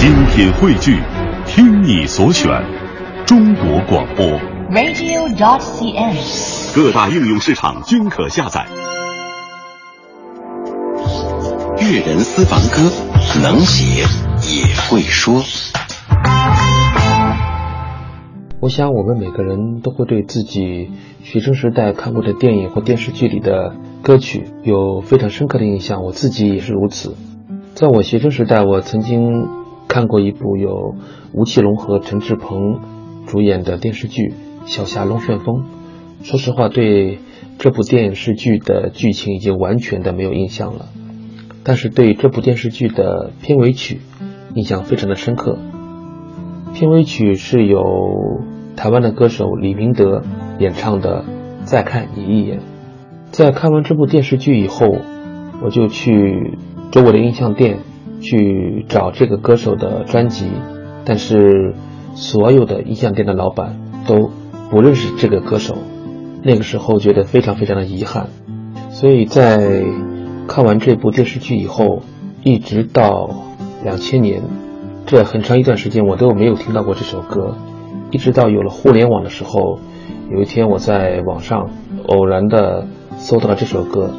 精品汇聚，听你所选，中国广播。radio.dot.cn，。各大应用市场均可下载。粤人私房歌，能写也会说。我想，我们每个人都会对自己学生时代看过的电影或电视剧里的歌曲有非常深刻的印象。我自己也是如此。在我学生时代，我曾经看过一部由吴奇隆和陈志朋主演的电视剧《小侠龙旋风》。说实话，对这部电视剧的剧情已经完全的没有印象了，但是对这部电视剧的片尾曲印象非常的深刻。片尾曲是由台湾的歌手李明德演唱的《再看你一眼》。在看完这部电视剧以后，我就去周围的音像店去找这个歌手的专辑，但是所有的音像店的老板都不认识这个歌手。那个时候觉得非常非常的遗憾，所以在看完这部电视剧以后，一直到两千年。这很长一段时间我都没有听到过这首歌，一直到有了互联网的时候，有一天我在网上偶然的搜到了这首歌。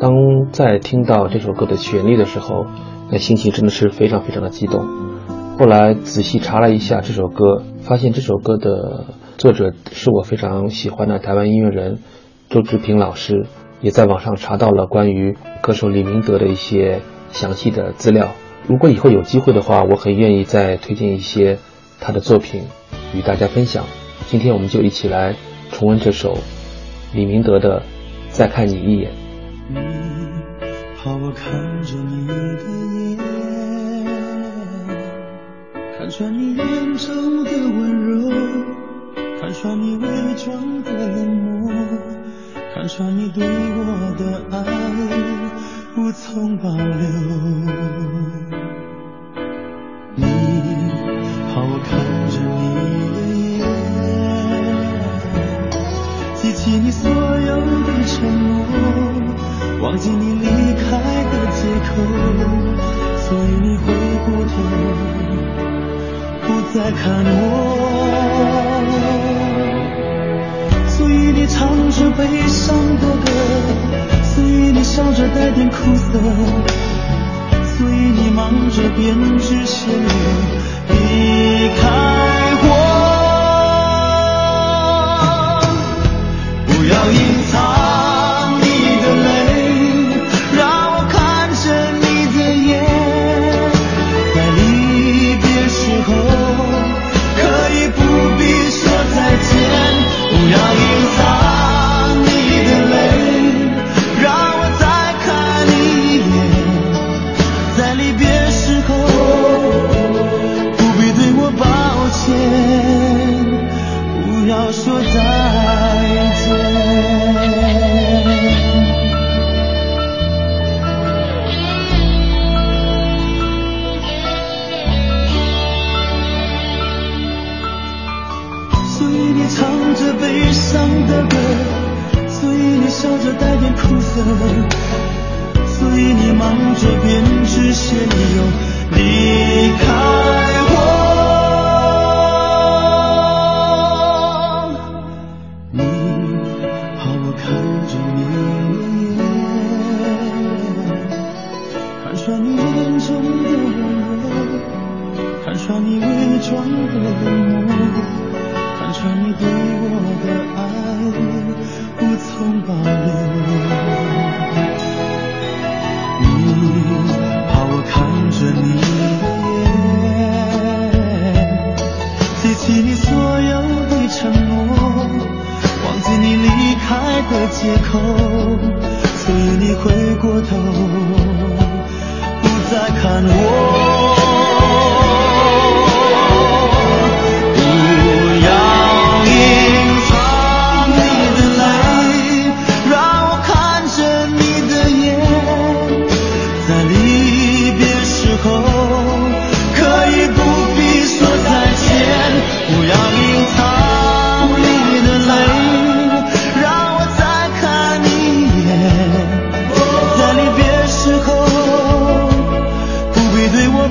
当在听到这首歌的旋律的时候，那心情真的是非常非常的激动。后来仔细查了一下这首歌，发现这首歌的作者是我非常喜欢的台湾音乐人周志平老师，也在网上查到了关于歌手李明德的一些详细的资料。如果以后有机会的话，我很愿意再推荐一些他的作品与大家分享。今天我们就一起来重温这首李明德的《再看你一眼》。你怕我看着你看穿你眼中的温柔，看穿你伪装的冷漠，看穿你对我的爱无从保留。你好看看我。所以你唱着悲伤的歌，所以你笑着带点苦涩。所以你忙着编织旋律离开所以你唱着悲伤的歌，所以你笑着带点苦涩。所以你忙着编织些理由再看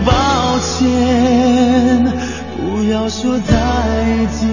抱歉不要说再见。